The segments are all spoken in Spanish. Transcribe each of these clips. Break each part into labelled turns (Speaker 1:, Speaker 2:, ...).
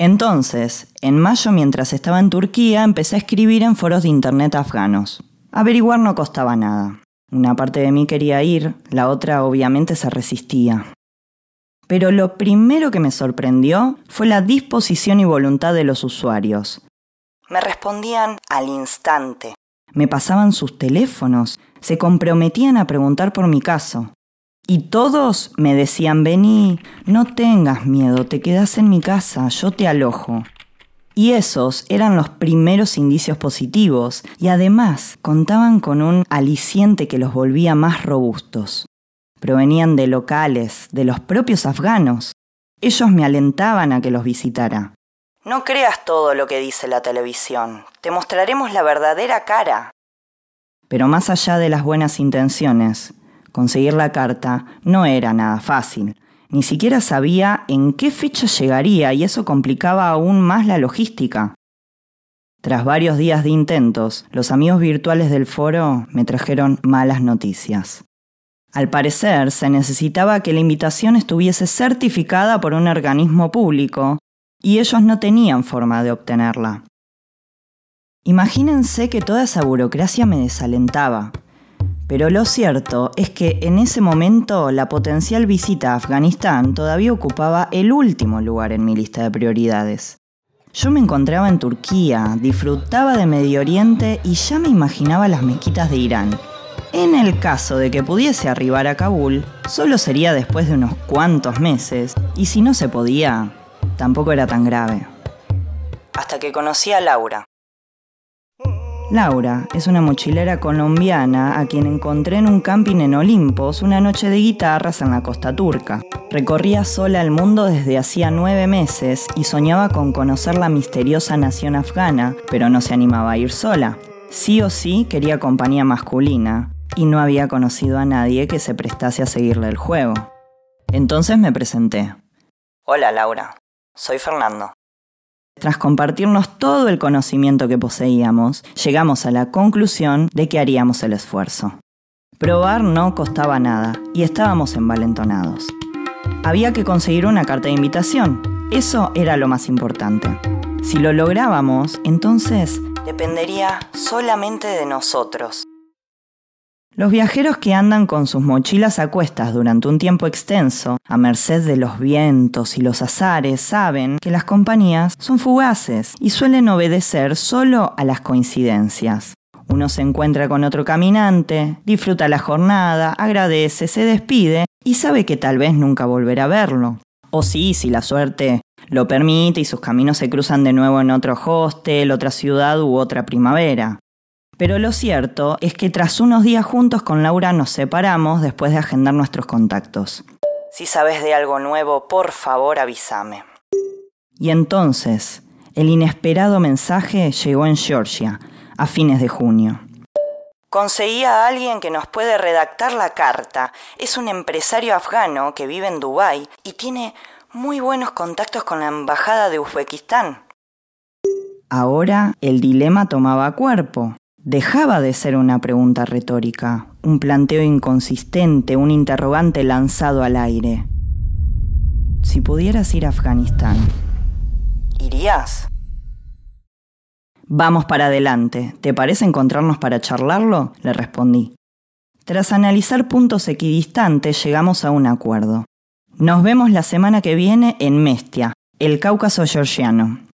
Speaker 1: Entonces, en mayo mientras estaba en Turquía, empecé a escribir en foros de internet afganos. Averiguar no costaba nada. Una parte de mí quería ir, la otra obviamente se resistía. Pero lo primero que me sorprendió fue la disposición y voluntad de los usuarios. Me respondían al instante. Me pasaban sus teléfonos, se comprometían a preguntar por mi caso. Y todos me decían, vení, no tengas miedo, te quedas en mi casa, yo te alojo. Y esos eran los primeros indicios positivos, y además contaban con un aliciente que los volvía más robustos. Provenían de locales, de los propios afganos. Ellos me alentaban a que los visitara. No creas todo lo que dice la televisión, te mostraremos la verdadera cara. Pero más allá de las buenas intenciones, conseguir la carta no era nada fácil. Ni siquiera sabía en qué fecha llegaría y eso complicaba aún más la logística. Tras varios días de intentos, los amigos virtuales del foro me trajeron malas noticias. Al parecer, se necesitaba que la invitación estuviese certificada por un organismo público y ellos no tenían forma de obtenerla. Imagínense que toda esa burocracia me desalentaba. Pero lo cierto es que en ese momento la potencial visita a Afganistán todavía ocupaba el último lugar en mi lista de prioridades. Yo me encontraba en Turquía, disfrutaba de Medio Oriente y ya me imaginaba las mezquitas de Irán. En el caso de que pudiese arribar a Kabul, solo sería después de unos cuantos meses, y si no se podía, tampoco era tan grave. Hasta que conocí a Laura, Laura es una mochilera colombiana a quien encontré en un camping en Olimpos una noche de guitarras en la costa turca. Recorría sola el mundo desde hacía nueve meses y soñaba con conocer la misteriosa nación afgana, pero no se animaba a ir sola. Sí o sí quería compañía masculina y no había conocido a nadie que se prestase a seguirle el juego. Entonces me presenté. Hola Laura, soy Fernando. Tras compartirnos todo el conocimiento que poseíamos, llegamos a la conclusión de que haríamos el esfuerzo. Probar no costaba nada y estábamos envalentonados. Había que conseguir una carta de invitación. Eso era lo más importante. Si lo lográbamos, entonces dependería solamente de nosotros. Los viajeros que andan con sus mochilas a cuestas durante un tiempo extenso, a merced de los vientos y los azares, saben que las compañías son fugaces y suelen obedecer solo a las coincidencias. Uno se encuentra con otro caminante, disfruta la jornada, agradece, se despide y sabe que tal vez nunca volverá a verlo. O sí, si la suerte lo permite y sus caminos se cruzan de nuevo en otro hostel, otra ciudad u otra primavera. Pero lo cierto es que tras unos días juntos con Laura nos separamos después de agendar nuestros contactos. Si sabes de algo nuevo, por favor avísame. Y entonces, el inesperado mensaje llegó en Georgia, a fines de junio. Conseguí a alguien que nos puede redactar la carta. Es un empresario afgano que vive en Dubái y tiene muy buenos contactos con la embajada de Uzbekistán. Ahora el dilema tomaba cuerpo. Dejaba de ser una pregunta retórica, un planteo inconsistente, un interrogante lanzado al aire. Si pudieras ir a Afganistán, ¿irías? Vamos para adelante. ¿Te parece encontrarnos para charlarlo? Le respondí. Tras analizar puntos equidistantes, llegamos a un acuerdo. Nos vemos la semana que viene en Mestia, el Cáucaso georgiano.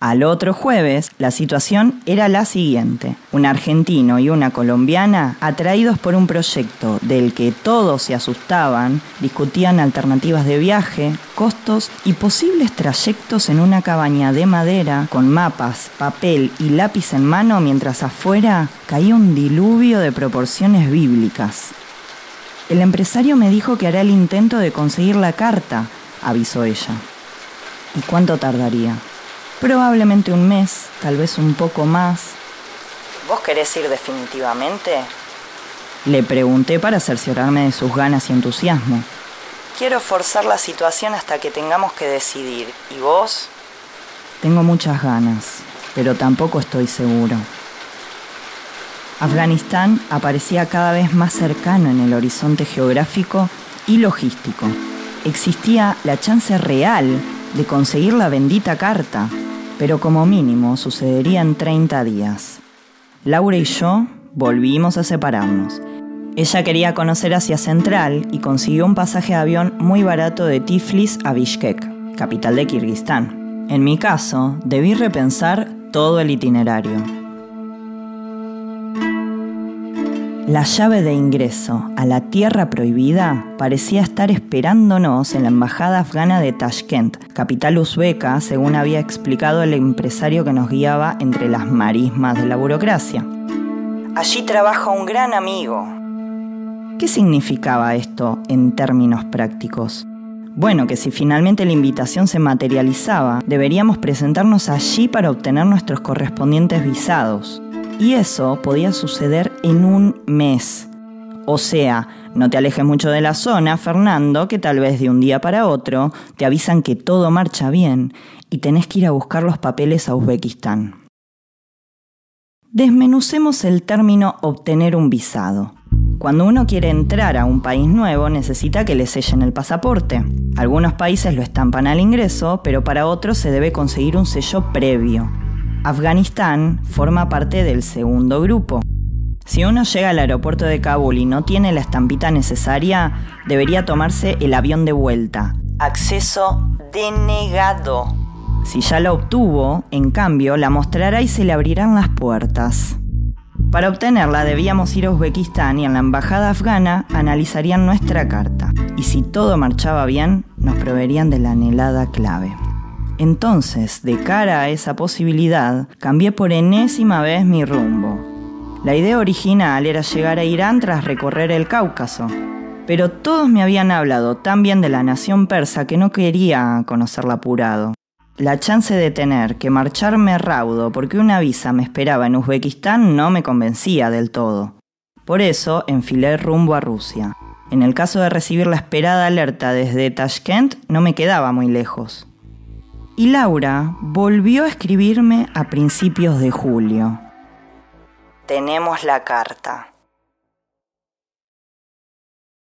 Speaker 1: Al otro jueves, la situación era la siguiente. Un argentino y una colombiana, atraídos por un proyecto del que todos se asustaban, discutían alternativas de viaje, costos y posibles trayectos en una cabaña de madera con mapas, papel y lápiz en mano mientras afuera caía un diluvio de proporciones bíblicas. El empresario me dijo que hará el intento de conseguir la carta, avisó ella. ¿Y cuánto tardaría? Probablemente un mes, tal vez un poco más. ¿Vos querés ir definitivamente? Le pregunté para cerciorarme de sus ganas y entusiasmo. Quiero forzar la situación hasta que tengamos que decidir. ¿Y vos? Tengo muchas ganas, pero tampoco estoy seguro. Afganistán aparecía cada vez más cercano en el horizonte geográfico y logístico. Existía la chance real de conseguir la bendita carta, pero como mínimo sucedería en 30 días. Laura y yo volvimos a separarnos. Ella quería conocer Asia Central y consiguió un pasaje de avión muy barato de Tiflis a Bishkek, capital de Kirguistán. En mi caso, debí repensar todo el itinerario. La llave de ingreso a la tierra prohibida parecía estar esperándonos en la embajada afgana de Tashkent, capital uzbeca, según había explicado el empresario que nos guiaba entre las marismas de la burocracia. Allí trabaja un gran amigo. ¿Qué significaba esto en términos prácticos? Bueno, que si finalmente la invitación se materializaba, deberíamos presentarnos allí para obtener nuestros correspondientes visados. Y eso podía suceder en un mes. O sea, no te alejes mucho de la zona, Fernando, que tal vez de un día para otro te avisan que todo marcha bien y tenés que ir a buscar los papeles a Uzbekistán. Desmenucemos el término obtener un visado. Cuando uno quiere entrar a un país nuevo necesita que le sellen el pasaporte. Algunos países lo estampan al ingreso, pero para otros se debe conseguir un sello previo. Afganistán forma parte del segundo grupo. Si uno llega al aeropuerto de Kabul y no tiene la estampita necesaria, debería tomarse el avión de vuelta. Acceso denegado. Si ya la obtuvo, en cambio, la mostrará y se le abrirán las puertas. Para obtenerla debíamos ir a Uzbekistán y en la embajada afgana analizarían nuestra carta. Y si todo marchaba bien, nos proveerían de la anhelada clave. Entonces, de cara a esa posibilidad, cambié por enésima vez mi rumbo. La idea original era llegar a Irán tras recorrer el Cáucaso, pero todos me habían hablado tan bien de la nación persa que no quería conocerla apurado. La chance de tener que marcharme raudo porque una visa me esperaba en Uzbekistán no me convencía del todo. Por eso enfilé rumbo a Rusia. En el caso de recibir la esperada alerta desde Tashkent, no me quedaba muy lejos. Y Laura volvió a escribirme a principios de julio. Tenemos la carta.